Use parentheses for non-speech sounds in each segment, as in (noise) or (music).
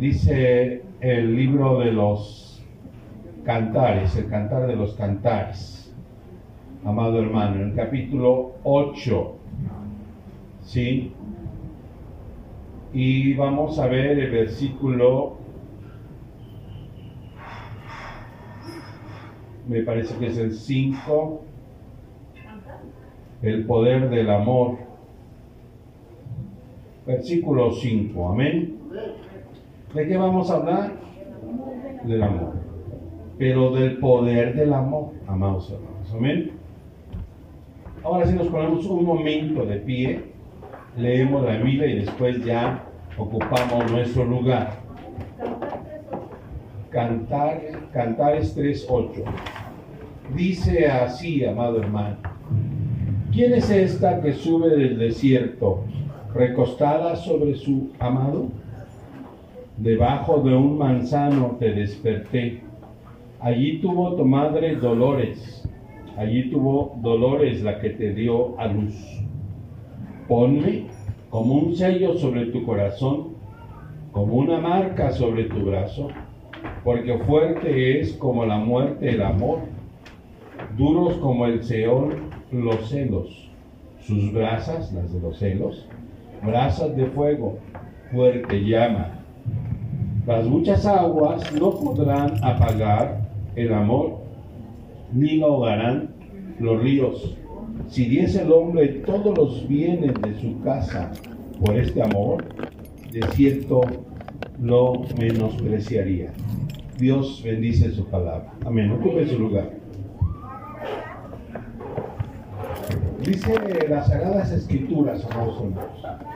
Dice el libro de los cantares, el cantar de los cantares, amado hermano, en el capítulo 8, ¿sí? Y vamos a ver el versículo, me parece que es el 5, el poder del amor. Versículo 5, amén. ¿De qué vamos a hablar? Del amor. Pero del poder del amor, amados hermanos. Amén. Ahora si nos ponemos un momento de pie, leemos la Biblia y después ya ocupamos nuestro lugar. Cantar, Cantares 3.8. Dice así, amado hermano. ¿Quién es esta que sube del desierto, recostada sobre su amado? Debajo de un manzano te desperté. Allí tuvo tu madre dolores, allí tuvo dolores la que te dio a luz. Ponme como un sello sobre tu corazón, como una marca sobre tu brazo, porque fuerte es como la muerte el amor, duros como el seón los celos, sus brasas, las de los celos, brasas de fuego, fuerte llama las muchas aguas no podrán apagar el amor, ni lo ahogarán los ríos. Si diese el hombre todos los bienes de su casa por este amor, de cierto lo menospreciaría. Dios bendice su palabra. Amén. Ocupe su lugar. Dice las Sagradas Escrituras, amados hermanos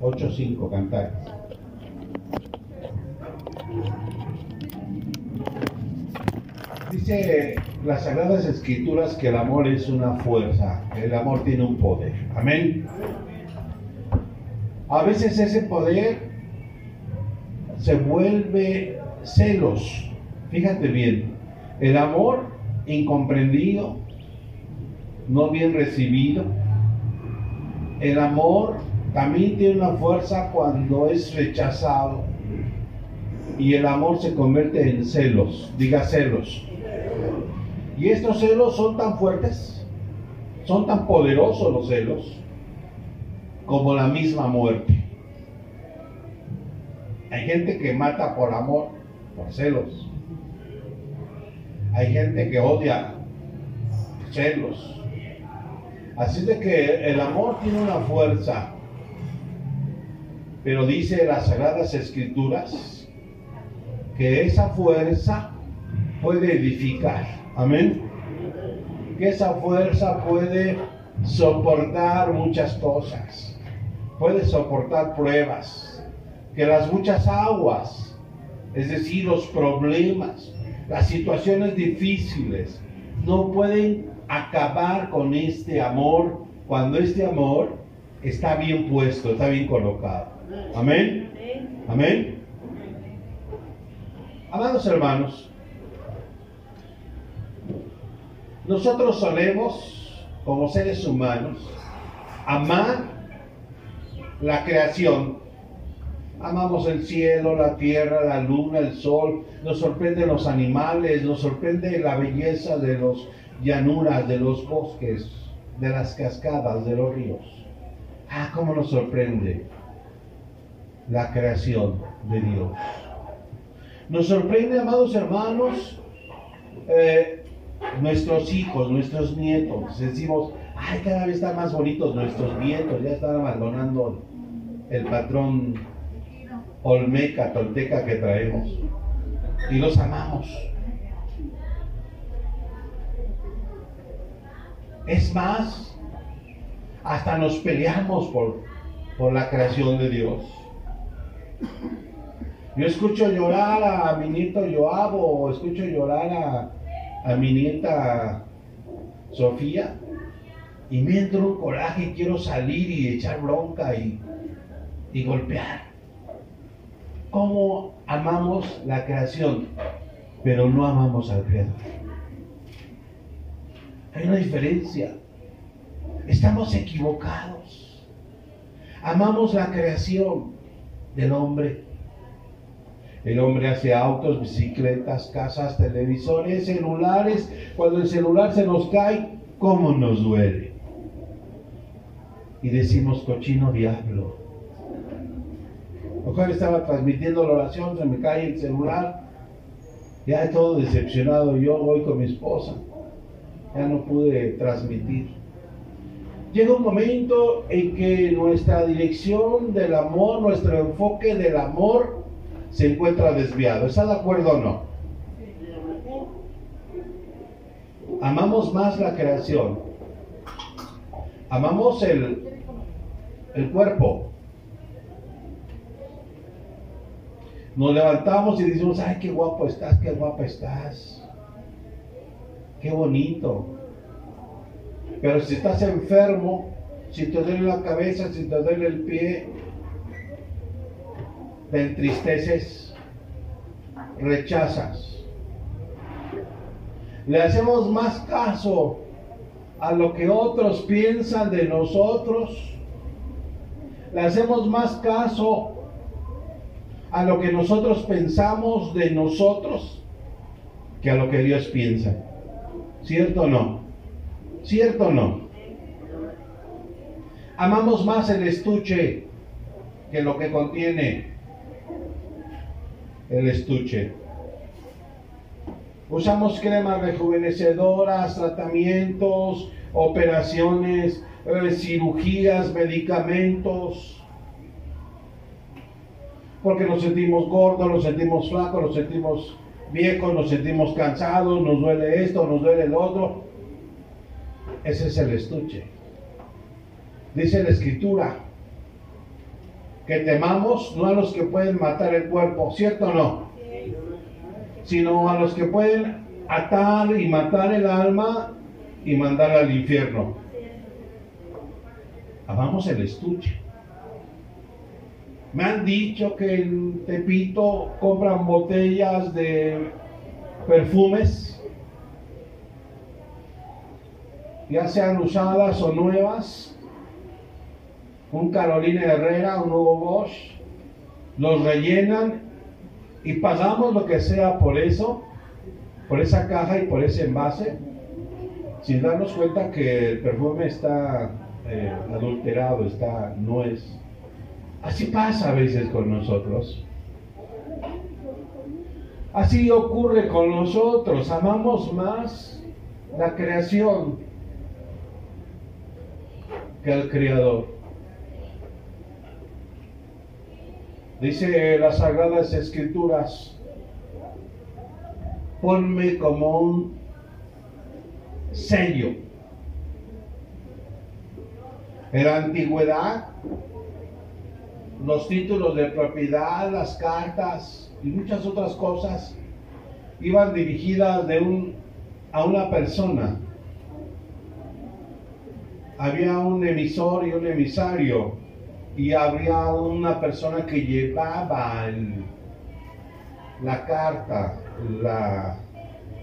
8.5 cantar. Dice las Sagradas Escrituras que el amor es una fuerza, el amor tiene un poder. Amén. A veces ese poder se vuelve celos. Fíjate bien, el amor incomprendido, no bien recibido, el amor también tiene una fuerza cuando es rechazado y el amor se convierte en celos, diga celos. Y estos celos son tan fuertes, son tan poderosos los celos, como la misma muerte. Hay gente que mata por amor, por celos. Hay gente que odia celos. Así de que el amor tiene una fuerza pero dice las Sagradas Escrituras que esa fuerza puede edificar. Amén. Que esa fuerza puede soportar muchas cosas. Puede soportar pruebas. Que las muchas aguas, es decir, los problemas, las situaciones difíciles, no pueden acabar con este amor cuando este amor está bien puesto, está bien colocado. Amén. Amén. Amados hermanos, nosotros solemos, como seres humanos, amar la creación. Amamos el cielo, la tierra, la luna, el sol. Nos sorprenden los animales, nos sorprende la belleza de los llanuras, de los bosques, de las cascadas, de los ríos. Ah, cómo nos sorprende la creación de Dios. Nos sorprende, amados hermanos, eh, nuestros hijos, nuestros nietos. Decimos, ay, cada vez están más bonitos nuestros nietos, ya están abandonando el patrón olmeca, tolteca que traemos. Y los amamos. Es más, hasta nos peleamos por, por la creación de Dios. Yo escucho llorar a mi nieto Joab escucho llorar a, mi nieta Sofía y me entra un coraje y quiero salir y echar bronca y, y golpear. ¿Cómo amamos la creación, pero no amamos al Creador? Hay una diferencia. Estamos equivocados. Amamos la creación del hombre. El hombre hace autos, bicicletas, casas, televisores, celulares. Cuando el celular se nos cae, ¿cómo nos duele? Y decimos, cochino diablo. Mejor estaba transmitiendo la oración, se me cae el celular. Ya todo decepcionado, yo voy con mi esposa. Ya no pude transmitir. Llega un momento en que nuestra dirección del amor, nuestro enfoque del amor se encuentra desviado. ¿Está de acuerdo o no? Amamos más la creación. Amamos el, el cuerpo. Nos levantamos y decimos, ay, qué guapo estás, qué guapa estás. Qué bonito. Pero si estás enfermo, si te duele la cabeza, si te duele el pie, te entristeces, rechazas. Le hacemos más caso a lo que otros piensan de nosotros. Le hacemos más caso a lo que nosotros pensamos de nosotros que a lo que Dios piensa. ¿Cierto o no? ¿Cierto o no? Amamos más el estuche que lo que contiene el estuche. Usamos cremas rejuvenecedoras, tratamientos, operaciones, eh, cirugías, medicamentos, porque nos sentimos gordos, nos sentimos flacos, nos sentimos viejos, nos sentimos cansados, nos duele esto, nos duele el otro. Ese es el estuche. Dice la escritura que temamos no a los que pueden matar el cuerpo, ¿cierto o no? Sino a los que pueden atar y matar el alma y mandar al infierno. Amamos el estuche. Me han dicho que en Tepito compran botellas de perfumes ya sean usadas o nuevas, un Carolina Herrera, un nuevo Bosch, los rellenan y pagamos lo que sea por eso, por esa caja y por ese envase, sin darnos cuenta que el perfume está eh, adulterado, está, no es. Así pasa a veces con nosotros. Así ocurre con nosotros. Amamos más la creación al Creador. Dice las Sagradas Escrituras, ponme como un sello. En la antigüedad, los títulos de propiedad, las cartas y muchas otras cosas iban dirigidas de un, a una persona había un emisor y un emisario y había una persona que llevaba la carta, la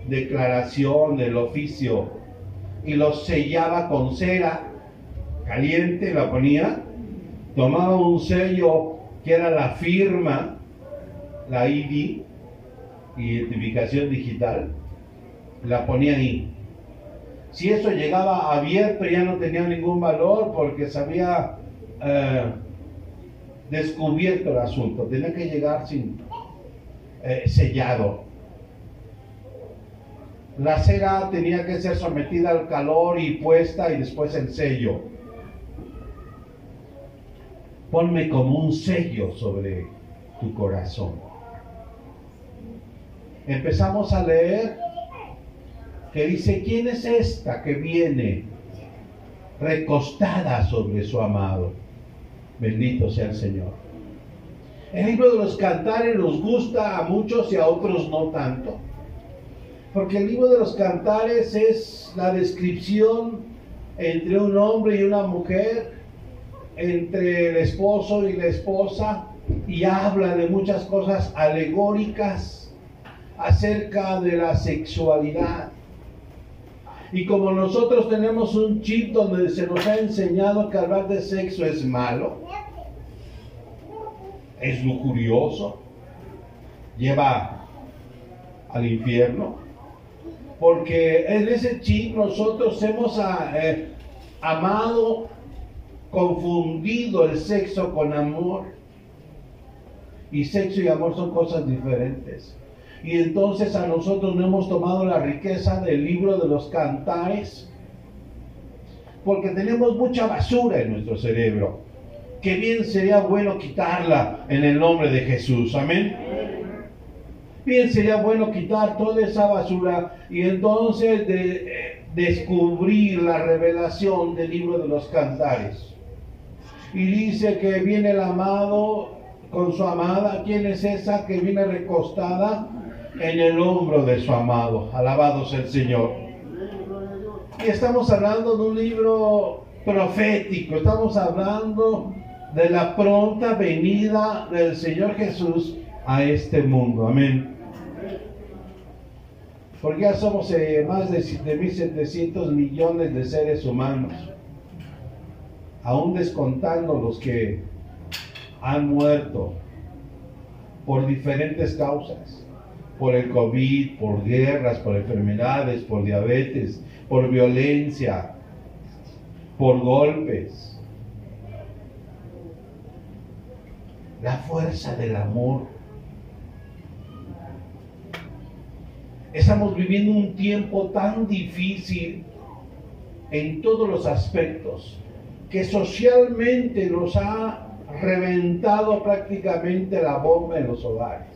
declaración del oficio y lo sellaba con cera caliente, la ponía, tomaba un sello que era la firma, la ID, identificación digital, la ponía ahí si eso llegaba abierto ya no tenía ningún valor porque se había eh, descubierto el asunto. Tenía que llegar sin eh, sellado. La cera tenía que ser sometida al calor y puesta y después el sello. Ponme como un sello sobre tu corazón. Empezamos a leer que dice, ¿quién es esta que viene recostada sobre su amado? Bendito sea el Señor. El libro de los cantares nos gusta a muchos y a otros no tanto. Porque el libro de los cantares es la descripción entre un hombre y una mujer, entre el esposo y la esposa, y habla de muchas cosas alegóricas acerca de la sexualidad. Y como nosotros tenemos un chip donde se nos ha enseñado que hablar de sexo es malo, es lujurioso, lleva al infierno. Porque en ese chip nosotros hemos ah, eh, amado, confundido el sexo con amor. Y sexo y amor son cosas diferentes. Y entonces a nosotros no hemos tomado la riqueza del libro de los cantares. Porque tenemos mucha basura en nuestro cerebro. Que bien sería bueno quitarla en el nombre de Jesús. Amén. Bien sería bueno quitar toda esa basura y entonces de, descubrir la revelación del libro de los cantares. Y dice que viene el amado con su amada. ¿Quién es esa que viene recostada en el hombro de su amado? Alabado sea el Señor. Y estamos hablando de un libro profético, estamos hablando de la pronta venida del Señor Jesús a este mundo. Amén porque ya somos eh, más de, de 1.700 millones de seres humanos, aún descontando los que han muerto por diferentes causas, por el COVID, por guerras, por enfermedades, por diabetes, por violencia, por golpes. La fuerza del amor Estamos viviendo un tiempo tan difícil en todos los aspectos que socialmente nos ha reventado prácticamente la bomba en los hogares.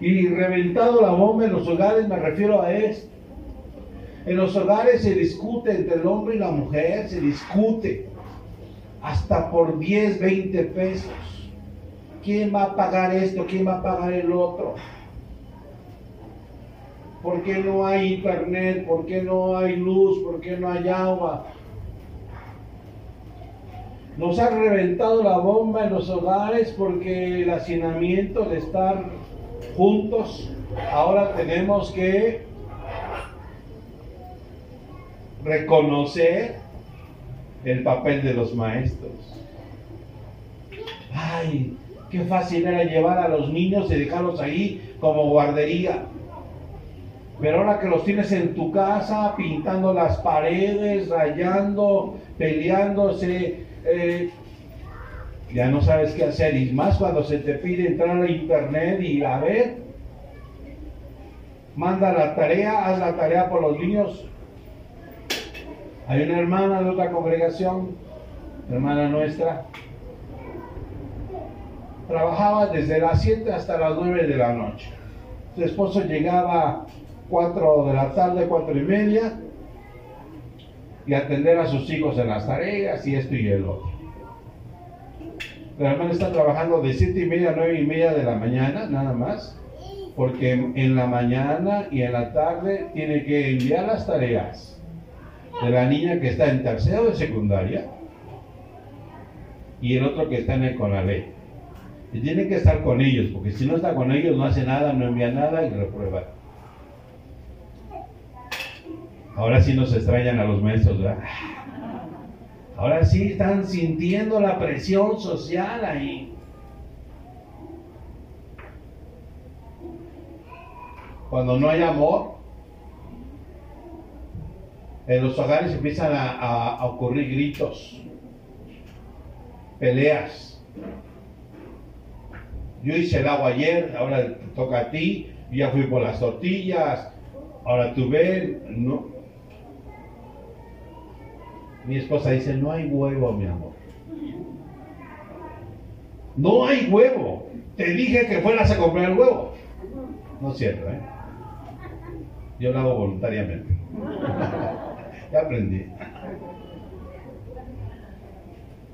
Y reventado la bomba en los hogares me refiero a esto. En los hogares se discute entre el hombre y la mujer, se discute hasta por 10, 20 pesos. ¿Quién va a pagar esto? ¿Quién va a pagar el otro? ¿Por qué no hay internet? ¿Por qué no hay luz? ¿Por qué no hay agua? Nos ha reventado la bomba en los hogares porque el hacinamiento de estar juntos, ahora tenemos que reconocer el papel de los maestros. Ay, qué fácil era llevar a los niños y dejarlos ahí como guardería. Pero ahora que los tienes en tu casa, pintando las paredes, rayando, peleándose, eh, ya no sabes qué hacer. Y más cuando se te pide entrar a internet y a ver, manda la tarea, haz la tarea por los niños. Hay una hermana de otra congregación, hermana nuestra, trabajaba desde las 7 hasta las 9 de la noche. Su esposo llegaba 4 de la tarde, cuatro y media, y atender a sus hijos en las tareas y esto y el otro. La hermana está trabajando de 7 y media a 9 y media de la mañana, nada más, porque en la mañana y en la tarde tiene que enviar las tareas de la niña que está en tercero de secundaria y el otro que está en el CONALE. Y tiene que estar con ellos, porque si no está con ellos no hace nada, no envía nada y reprueba. Ahora sí nos extrañan a los maestros, ¿verdad? Ahora sí están sintiendo la presión social ahí. Cuando no hay amor, en los hogares empiezan a, ocurrir gritos, peleas. Yo hice el agua ayer, ahora toca a ti, ya fui por las tortillas, ahora tú ves, no, mi esposa dice, no hay huevo, mi amor. No hay huevo. Te dije que fueras a comprar el huevo. No es cierto, ¿eh? Yo lo hago voluntariamente. (laughs) ya aprendí.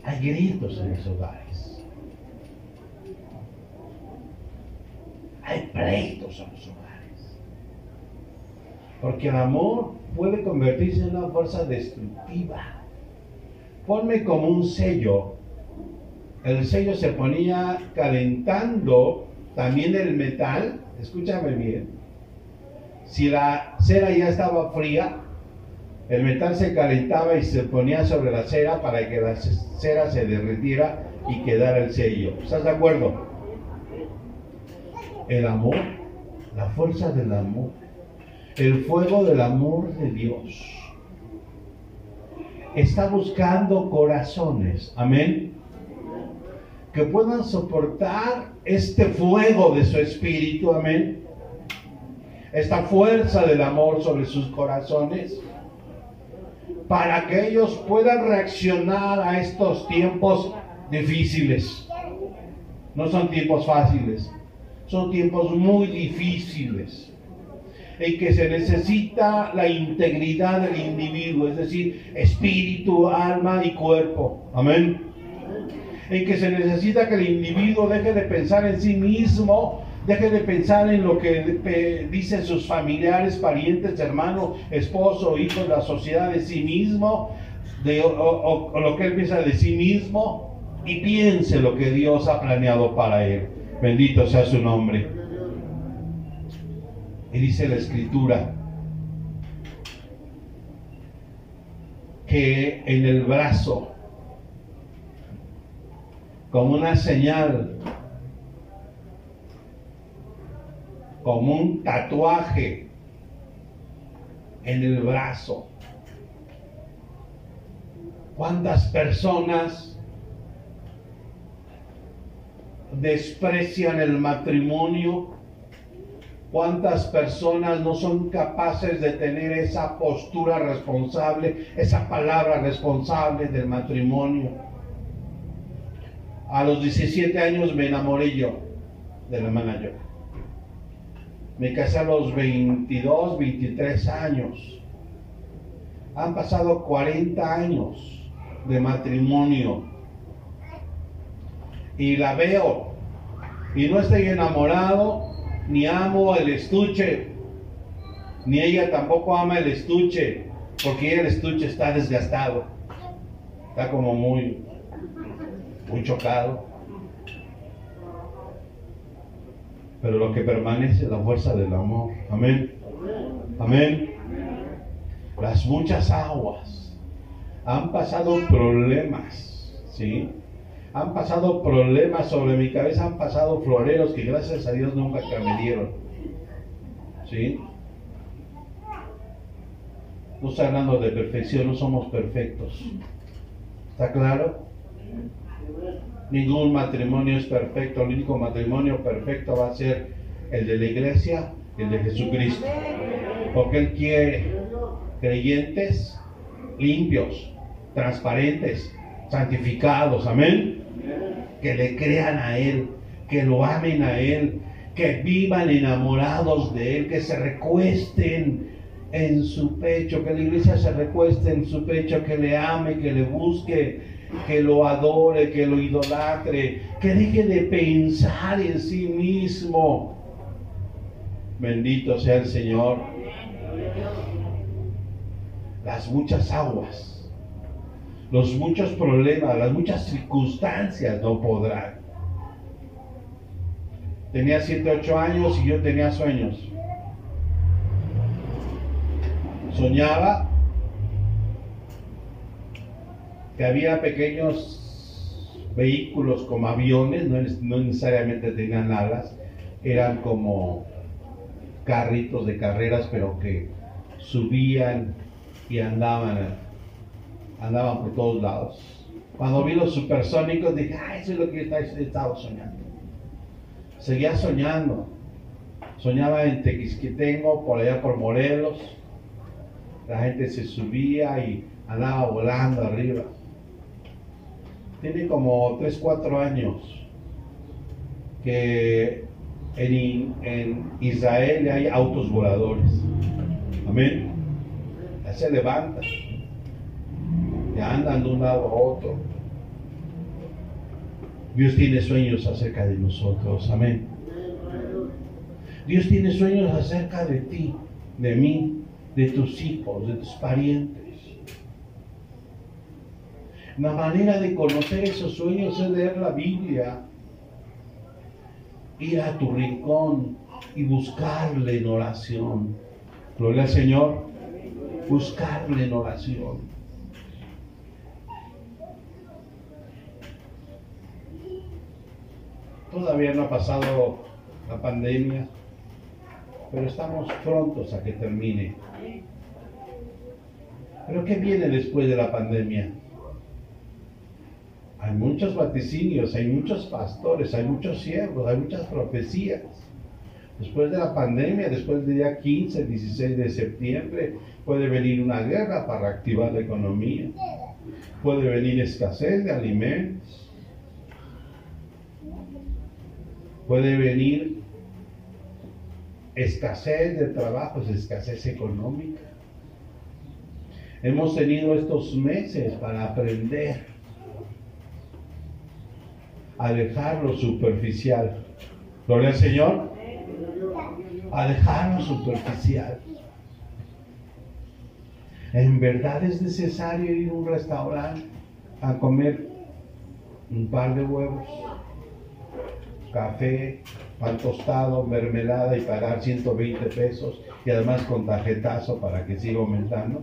Hay gritos en los hogares. Hay pleitos en los hogares. Porque el amor puede convertirse en una fuerza destructiva ponme como un sello. El sello se ponía calentando también el metal, escúchame bien. Si la cera ya estaba fría, el metal se calentaba y se ponía sobre la cera para que la cera se derritiera y quedara el sello. ¿Estás de acuerdo? El amor, la fuerza del amor, el fuego del amor de Dios está buscando corazones, amén, que puedan soportar este fuego de su espíritu, amén, esta fuerza del amor sobre sus corazones, para que ellos puedan reaccionar a estos tiempos difíciles. No son tiempos fáciles, son tiempos muy difíciles en que se necesita la integridad del individuo, es decir, espíritu, alma y cuerpo. Amén. En que se necesita que el individuo deje de pensar en sí mismo, deje de pensar en lo que dicen sus familiares, parientes, hermanos, esposo, hijo, la sociedad de sí mismo, de, o, o lo que él piensa de sí mismo, y piense lo que Dios ha planeado para él. Bendito sea su nombre. Y dice la escritura que en el brazo, como una señal, como un tatuaje en el brazo. ¿Cuántas personas desprecian el matrimonio ¿Cuántas personas no son capaces de tener esa postura responsable, esa palabra responsable del matrimonio? A los 17 años me enamoré yo de la yo. Me casé a los 22, 23 años. Han pasado 40 años de matrimonio. Y la veo. Y no estoy enamorado ni amo el estuche, ni ella tampoco ama el estuche, porque el estuche está desgastado, está como muy, muy chocado. Pero lo que permanece es la fuerza del amor. Amén. Amén. Las muchas aguas han pasado problemas, ¿sí? Han pasado problemas sobre mi cabeza, han pasado floreros que gracias a Dios nunca me dieron. ¿Sí? No estoy hablando de perfección, no somos perfectos. ¿Está claro? Ningún matrimonio es perfecto. El único matrimonio perfecto va a ser el de la iglesia, el de Jesucristo. Porque Él quiere creyentes limpios, transparentes, santificados. Amén que le crean a Él, que lo amen a Él, que vivan enamorados de Él, que se recuesten en su pecho, que la iglesia se recueste en su pecho, que le ame, que le busque, que lo adore, que lo idolatre, que deje de pensar en sí mismo. Bendito sea el Señor. Las muchas aguas los muchos problemas, las muchas circunstancias no podrán. Tenía 7, 8 años y yo tenía sueños. Soñaba que había pequeños vehículos como aviones, no, no necesariamente tenían alas, eran como carritos de carreras, pero que subían y andaban andaban por todos lados. Cuando vi los supersónicos dije, ah, eso es lo que estaba soñando. Seguía soñando. Soñaba en Tequisquitengo, por allá por Morelos. La gente se subía y andaba volando arriba. Tiene como 3, 4 años que en, en Israel hay autos voladores. Amén. Ya se levanta andan de un lado a otro. Dios tiene sueños acerca de nosotros, amén. Dios tiene sueños acerca de ti, de mí, de tus hijos, de tus parientes. La manera de conocer esos sueños es leer la Biblia, ir a tu rincón y buscarle en oración. Gloria al Señor, buscarle en oración. Todavía no ha pasado la pandemia, pero estamos prontos a que termine. Pero ¿qué viene después de la pandemia? Hay muchos vaticinios, hay muchos pastores, hay muchos siervos, hay muchas profecías. Después de la pandemia, después del día 15, 16 de septiembre, puede venir una guerra para reactivar la economía. Puede venir escasez de alimentos. Puede venir escasez de trabajos, escasez económica. Hemos tenido estos meses para aprender a dejar lo superficial. Gloria al Señor. A dejar lo superficial. En verdad es necesario ir a un restaurante a comer un par de huevos, café, pan tostado, mermelada y pagar 120 pesos y además con tarjetazo para que siga aumentando.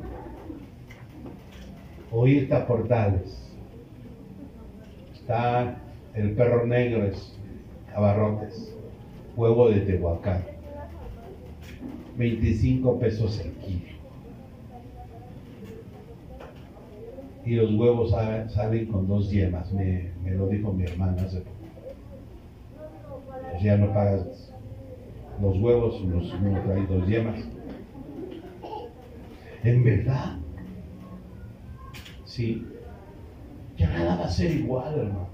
O irte a Portales. Está el perro negro es abarrotes, huevo de Tehuacán, 25 pesos el kilo. Y los huevos salen con dos yemas, me, lo dijo mi hermana hace poco. Pues ya no pagas los huevos, los, no trae dos yemas. En verdad, sí, ya nada va a ser igual, hermano.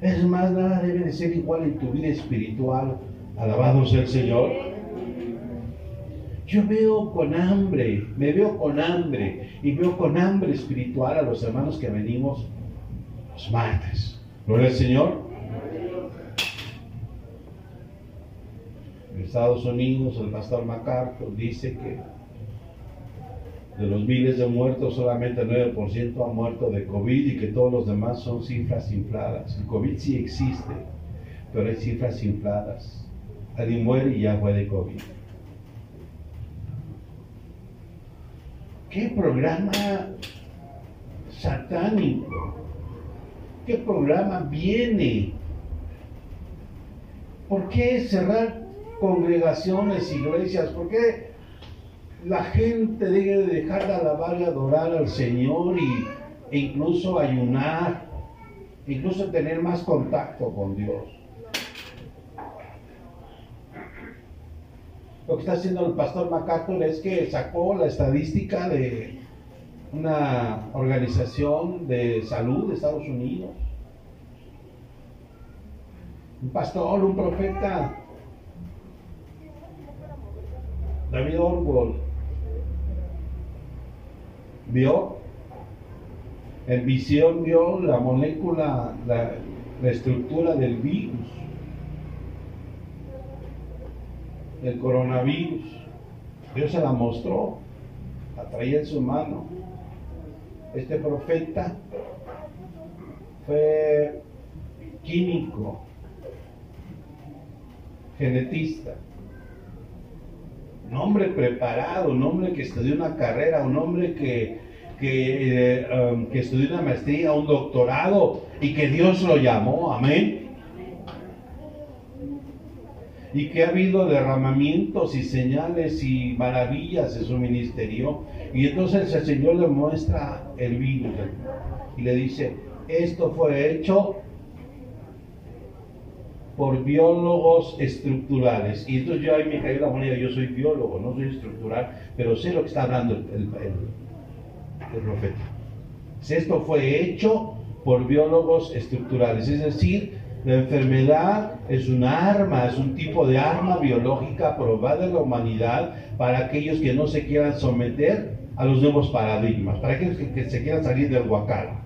Es más, nada debe de ser igual en tu vida espiritual. Alabado sea el Señor. Yo veo con hambre, me veo con hambre y veo con hambre espiritual a los hermanos que venimos los martes. Gloria al Señor. En Estados Unidos el pastor MacArthur dice que de los miles de muertos, solamente el 9% ha muerto de COVID y que todos los demás son cifras infladas. El COVID sí existe, pero hay cifras infladas. Alguien muere y ya fue de COVID. ¿Qué programa satánico? ¿Qué programa viene? ¿Por qué cerrar congregaciones, iglesias? ¿Por qué la gente debe dejar de alabar y adorar al Señor y, e incluso ayunar, incluso tener más contacto con Dios. Lo que está haciendo el pastor MacArthur es que sacó la estadística de una organización de salud de Estados Unidos. Un pastor, un profeta, David Orwell, vio, en visión vio la molécula, la, estructura del virus, el coronavirus. Dios se la mostró, la traía en su mano. Este profeta fue químico, genetista, un hombre preparado, un hombre que estudió una carrera, un hombre que, que, eh, um, que estudió una maestría, un doctorado y que Dios lo llamó, amén. Y que ha habido derramamientos y señales y maravillas en su ministerio. Y entonces el Señor le muestra el virus y le dice, esto fue hecho por biólogos estructurales. Y entonces yo ahí me cayó la moneda, yo soy biólogo, no soy estructural, pero sé lo que está hablando el, el, profeta. Esto fue hecho por biólogos estructurales, es decir, la enfermedad es un arma, es un tipo de arma biológica probada en la humanidad para aquellos que no se quieran someter a los nuevos paradigmas, para aquellos que, se quieran salir del huacal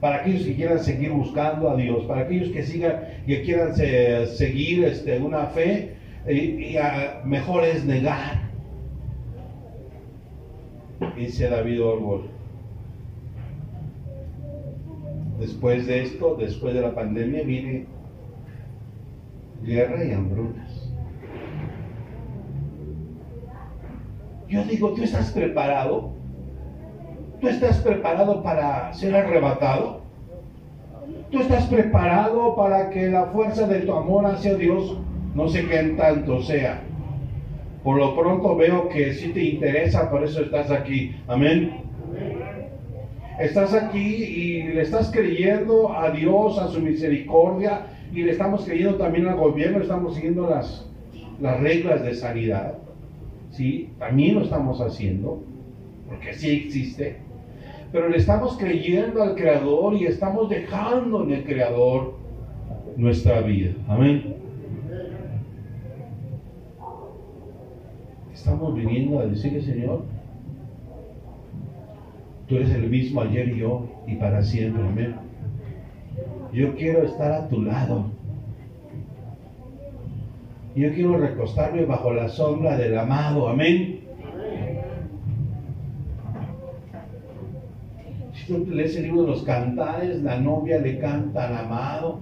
para aquellos que quieran seguir buscando a Dios, para aquellos que sigan, que quieran seguir este, una fe, y, mejor es negar. Dice David Orwell. Después de esto, después de la pandemia, viene guerra y hambrunas. Yo digo, ¿tú estás preparado? ¿Tú estás preparado para ser arrebatado? ¿Tú estás preparado para que la fuerza de tu amor hacia Dios no sé qué tanto sea? Por lo pronto veo que si te interesa, por eso estás aquí. Amén. Estás aquí y le estás creyendo a Dios, a su misericordia, y le estamos creyendo también al gobierno, estamos siguiendo las, las reglas de sanidad. ¿Sí? También lo estamos haciendo, porque sí existe. Pero le estamos creyendo al Creador y estamos dejando en el Creador nuestra vida. Amén. Estamos viniendo a decirle, Señor, tú eres el mismo ayer y hoy y para siempre. Amén. Yo quiero estar a tu lado. Yo quiero recostarme bajo la sombra del amado. Amén. Tú lees el libro de los cantares, la novia le canta al amado.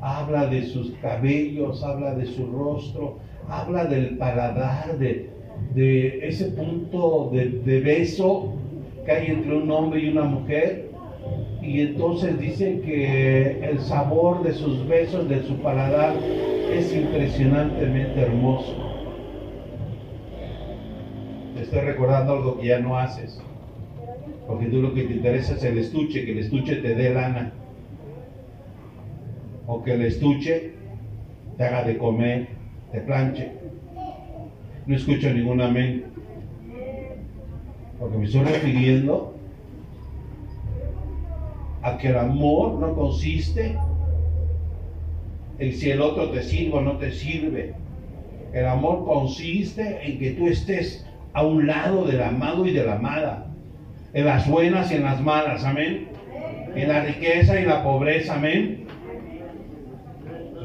Habla de sus cabellos, habla de su rostro, habla del paladar, de, ese punto de, de beso que hay entre un hombre y una mujer. Y entonces dice que el sabor de sus besos, de su paladar, es impresionantemente hermoso. Te estoy recordando algo que ya no haces. Porque tú lo que te interesa es el estuche, que el estuche te dé lana. O que el estuche te haga de comer, te planche. No escucho ningún amén. Porque me estoy refiriendo a que el amor no consiste en si el otro te sirve o no te sirve. El amor consiste en que tú estés a un lado del amado y de la amada, en las buenas y en las malas, amén. En la riqueza y la pobreza, amén.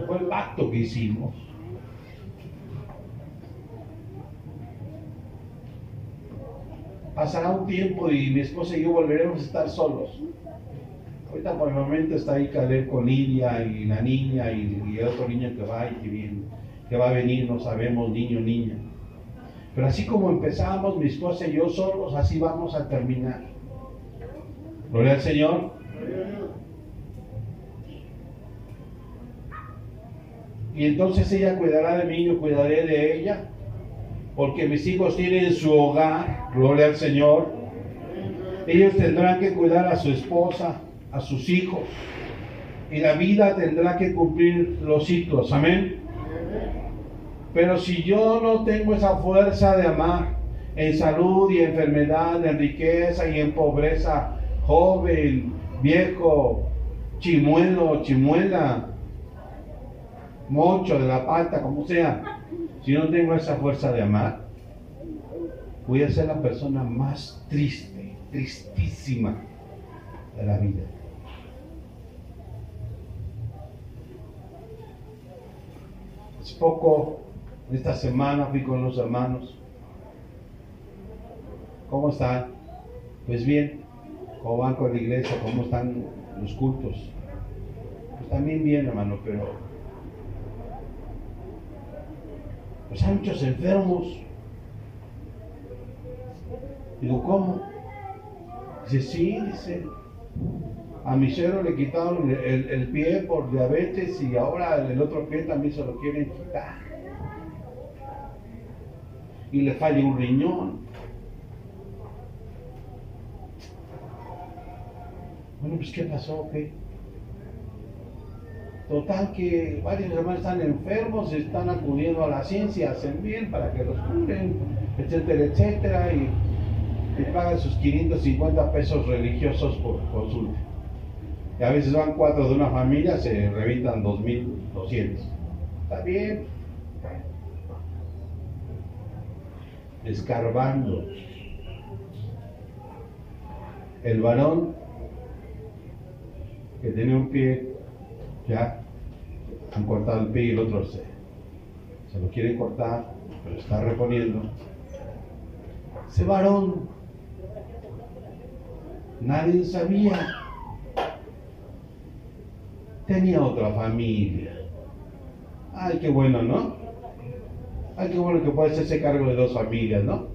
Fue el pacto que hicimos. Pasará un tiempo y mi esposa y yo volveremos a estar solos. Ahorita por el momento está ahí Caleb con Lidia y la niña y, el otro niño que va y que viene, que va a venir, no sabemos, niño, niña. Pero así como empezamos mi esposa y yo solos, así vamos a terminar. Gloria al Señor. Y entonces ella cuidará de mí, yo cuidaré de ella porque mis hijos tienen su hogar, gloria al Señor. Ellos tendrán que cuidar a su esposa, a sus hijos, y la vida tendrá que cumplir los ciclos, amén. Pero si yo no tengo esa fuerza de amar en salud y enfermedad, en riqueza y en pobreza, joven, viejo, chimuelo, chimuela, mocho de la pata, como sea, si no tengo esa fuerza de amar, voy a ser la persona más triste, tristísima de la vida. Hace poco, esta semana fui con los hermanos. ¿Cómo están? Pues bien, ¿cómo van con la iglesia? ¿Cómo están los cultos? Pues también bien, hermano, pero Pues hay muchos enfermos. Digo, ¿cómo? Dice, sí, dice. A mi cero le quitaron el, pie por diabetes y ahora el otro pie también se lo quieren quitar. Y le falla un riñón. Bueno, pues ¿qué pasó? ¿Qué? Total que varios hermanos están enfermos, están acudiendo a la ciencia, hacen bien para que los curen, etcétera, etcétera, y, pagan sus 550 pesos religiosos por consulta. Y a veces van cuatro de una familia, se revientan 2.200. Está bien. Escarbando. El varón que tiene un pie ya han cortado el pie y el otro se, se lo quiere cortar, pero está reponiendo. Ese varón, nadie sabía. Tenía otra familia. Ay, qué bueno, ¿no? Ay, qué bueno que puede hacerse cargo de dos familias, ¿no?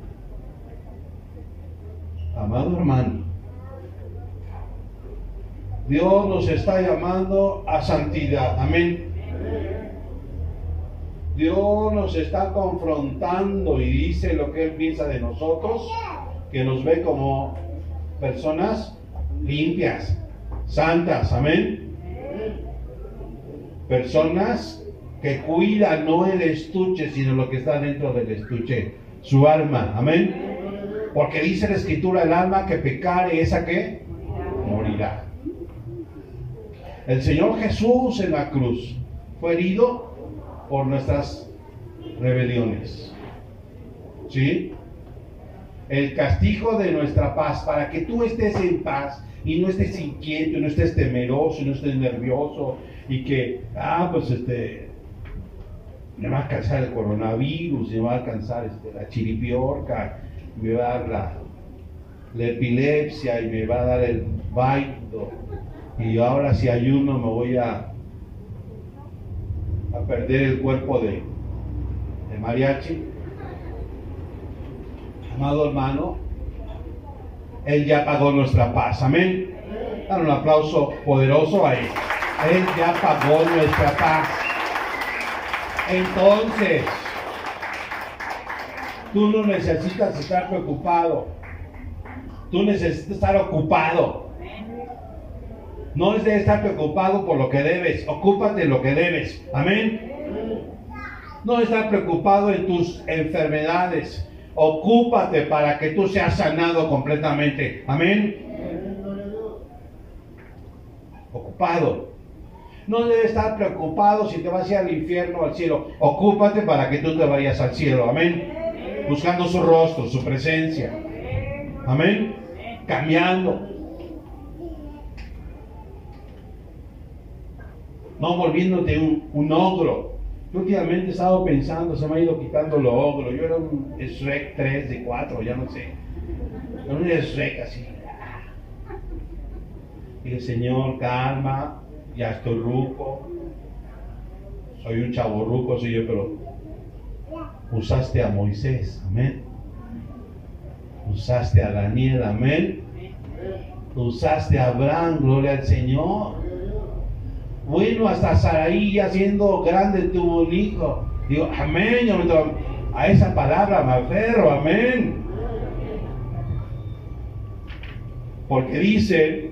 Amado hermano, Dios nos está llamando a santidad. Amén. Dios nos está confrontando y dice lo que Él piensa de nosotros, que nos ve como personas limpias, santas, amén. Personas que cuidan no el estuche, sino lo que está dentro del estuche, su alma, amén. Porque dice la escritura, el alma que pecare, esa que morirá. El Señor Jesús en la cruz fue herido por nuestras rebeliones. ¿Sí? El castigo de nuestra paz, para que tú estés en paz y no estés inquieto, y no estés temeroso, y no estés nervioso, y que, ah, pues este, me va a alcanzar el coronavirus, me va a alcanzar este, la chiripiorca, me va a dar la, epilepsia y me va a dar el baito, y ahora si ayuno me voy a a perder el cuerpo de, de mariachi. Amado hermano, Él ya pagó nuestra paz. Amén. Dan un aplauso poderoso a Él. Él ya pagó nuestra paz. Entonces, tú no necesitas estar preocupado. Tú necesitas estar ocupado. No es de estar preocupado por lo que debes, ocúpate lo que debes. Amén. No estar preocupado en tus enfermedades, ocúpate para que tú seas sanado completamente. Amén. Ocupado. No debes estar preocupado si te vas a ir al infierno o al cielo. Ocúpate para que tú te vayas al cielo. Amén. Buscando su rostro, su presencia. Amén. Cambiando. no volviéndote un, un ogro. Yo últimamente he estado pensando, se me ha ido quitando lo ogro. Yo era un Shrek 3 de 4, ya no sé. Era un Shrek así. Y el Señor, calma, ya estoy ruco. Soy un chavo ruco, soy yo, pero usaste a Moisés, amén. Usaste a Daniel, amén. Usaste a Abraham, gloria al Señor. Bueno, hasta Saraí ya siendo grande tuvo un hijo. Digo, amén, yo me a esa palabra me aferro, amén. Porque dice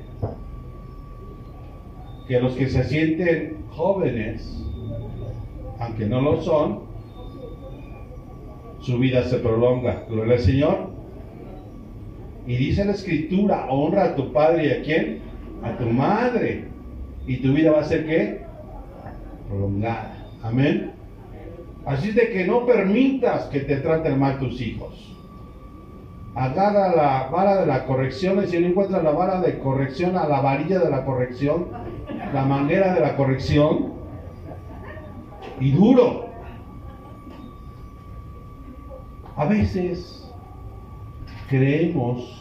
que los que se sienten jóvenes, aunque no lo son, su vida se prolonga. Gloria al Señor. Y dice la escritura, honra a tu padre y a quién? A tu madre y tu vida va a ser qué? Prolongada. Amén. Así de que no permitas que te traten mal tus hijos. Agarra la vara de la corrección y si no encuentras la vara de corrección, a la varilla de la corrección, la manguera de la corrección, y duro. A veces creemos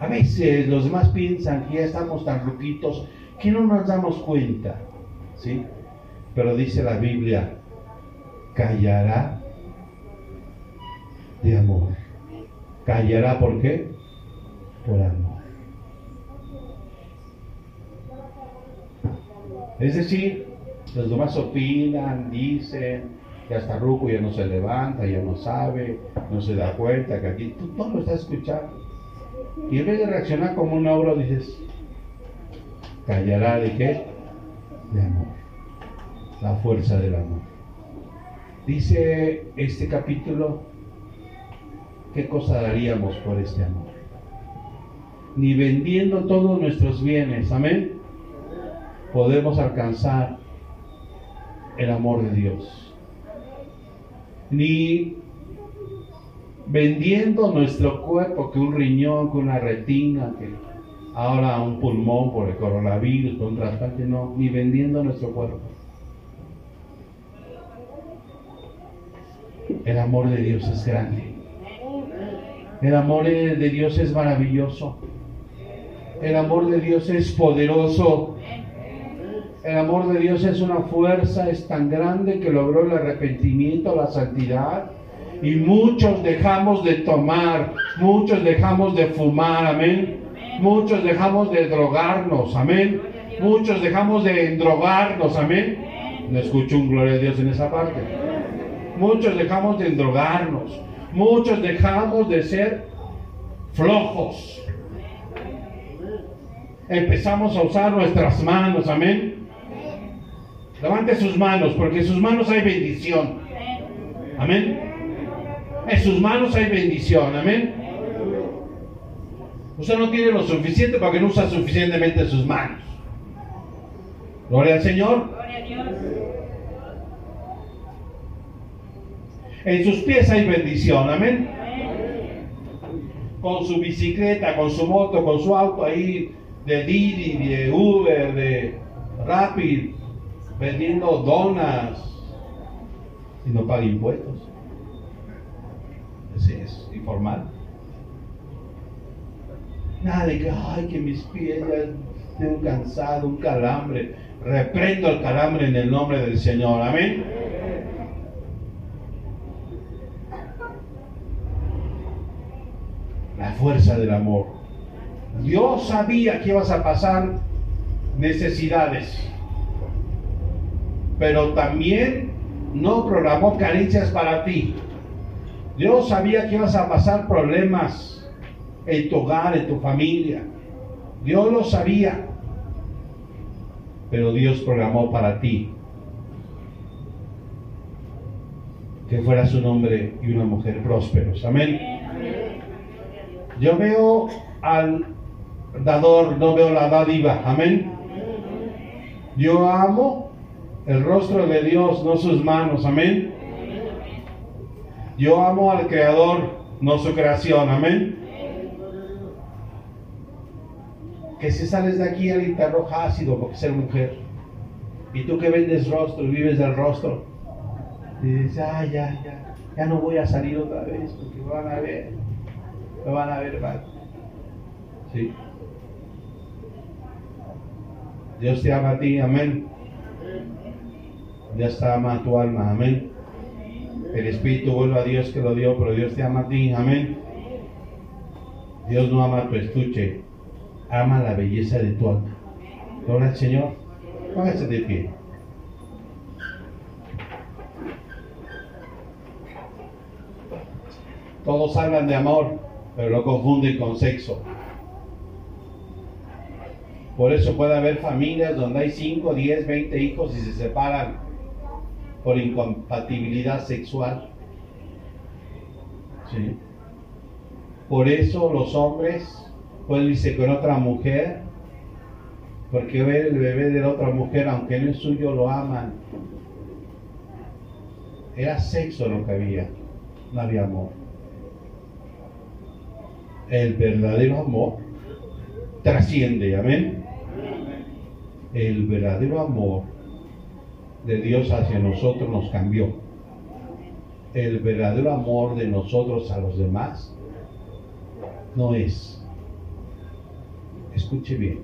A veces los demás piensan que ya estamos tan ruquitos que no nos damos cuenta, ¿sí? Pero dice la Biblia, callará de amor. ¿Callará por qué? Por amor. Es decir, los demás opinan, dicen, que hasta Ruco ya no se levanta, ya no sabe, no se da cuenta que aquí tú todo lo estás escuchando. Y en vez de reaccionar como un obra, dices, callará de qué? De amor. La fuerza del amor. Dice este capítulo, ¿qué cosa daríamos por este amor? Ni vendiendo todos nuestros bienes, amén, podemos alcanzar el amor de Dios. Ni vendiendo nuestro cuerpo, que un riñón, que una retina, que ahora un pulmón por el coronavirus, por un trasplante, no, ni vendiendo nuestro cuerpo. El amor de Dios es grande. El amor de Dios es maravilloso. El amor de Dios es poderoso. El amor de Dios es una fuerza, es tan grande que logró el arrepentimiento, la santidad, y muchos dejamos de tomar, muchos dejamos de fumar, amén. Muchos dejamos de drogarnos, amén. Muchos dejamos de endrogarnos, amén. No escucho un gloria a Dios en esa parte. Muchos dejamos de endrogarnos. Muchos dejamos de ser flojos. Empezamos a usar nuestras manos, amén. Levante sus manos, porque en sus manos hay bendición. Amén. En sus manos hay bendición, amén. Usted no tiene lo suficiente para que no usa suficientemente sus manos. Gloria al Señor. En sus pies hay bendición, amén. Con su bicicleta, con su moto, con su auto ahí de Didi, de Uber, de Rapid, vendiendo donas y no paga impuestos. Ese es informal. Nada de que, ay, que mis pies ya tengo cansado, un calambre. Reprendo el calambre en el nombre del Señor. Amén. La fuerza del amor. Dios sabía que ibas a pasar necesidades, pero también no programó carencias para ti. Dios sabía que ibas a pasar problemas en tu hogar, en tu familia. Dios lo sabía. Pero Dios programó para ti que fueras un hombre y una mujer prósperos. Amén. Yo veo al dador, no veo la dádiva. Amén. Yo amo el rostro de Dios, no sus manos. Amén. Yo amo al Creador, no su creación. Amén. Que si sales de aquí al interroja ácido porque ser mujer. Y tú que vendes rostro y vives del rostro. Y dices, ah, ya, ya, ya no voy a salir otra vez porque van a ver. Me van a ver mal. Sí. Dios te ama a ti, amén. Dios te ama tu alma, amén. El Espíritu vuelve a Dios que lo dio, pero Dios te ama a ti, amén. Dios no ama tu estuche, ama la belleza de tu alma. Gloria al Señor. Póngase de pie. Todos hablan de amor, pero lo confunden con sexo. Por eso puede haber familias donde hay 5, 10, 20 hijos y se separan por incompatibilidad sexual. ¿Sí? Por eso los hombres pueden irse con otra mujer, porque ver el bebé de la otra mujer, aunque no es suyo, lo aman. Era sexo lo que había, no había amor. El verdadero amor trasciende, amén. El verdadero amor de Dios hacia nosotros nos cambió. El verdadero amor de nosotros a los demás no es, escuche bien,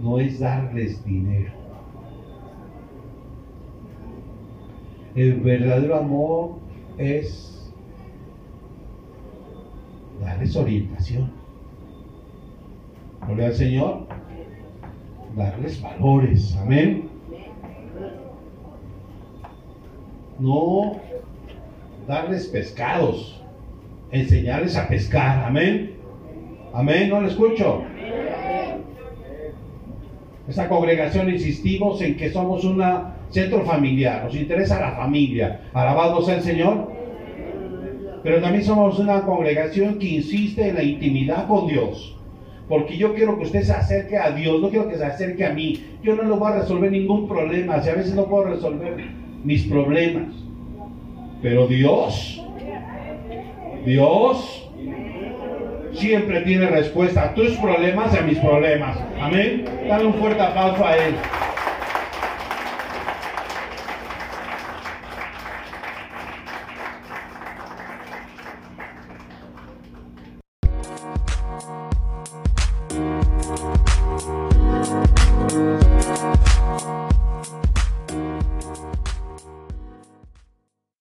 no es darles dinero. El verdadero amor es darles orientación. Gloria al Señor. Darles valores. Amén. No darles pescados. Enseñarles a pescar. Amén. Amén. No lo escucho. Esa congregación insistimos en que somos un centro familiar. Nos interesa la familia. Alabado sea el Señor. Pero también somos una congregación que insiste en la intimidad con Dios. Porque yo quiero que usted se acerque a Dios, no quiero que se acerque a mí. Yo no le voy a resolver ningún problema, si a veces no puedo resolver mis problemas. Pero Dios, Dios siempre tiene respuesta a tus problemas y a mis problemas. Amén. Dale un fuerte aplauso a Él.